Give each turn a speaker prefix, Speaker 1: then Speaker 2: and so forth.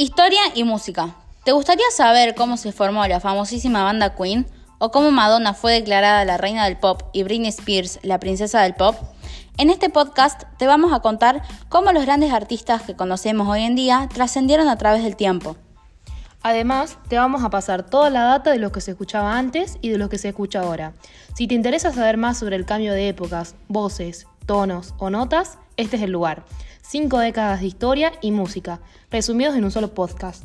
Speaker 1: Historia y música. ¿Te gustaría saber cómo se formó la famosísima banda Queen? ¿O cómo Madonna fue declarada la reina del pop y Britney Spears la princesa del pop? En este podcast te vamos a contar cómo los grandes artistas que conocemos hoy en día trascendieron a través del tiempo.
Speaker 2: Además, te vamos a pasar toda la data de lo que se escuchaba antes y de lo que se escucha ahora. Si te interesa saber más sobre el cambio de épocas, voces, tonos o notas, este es el lugar. Cinco décadas de historia y música, resumidos en un solo podcast.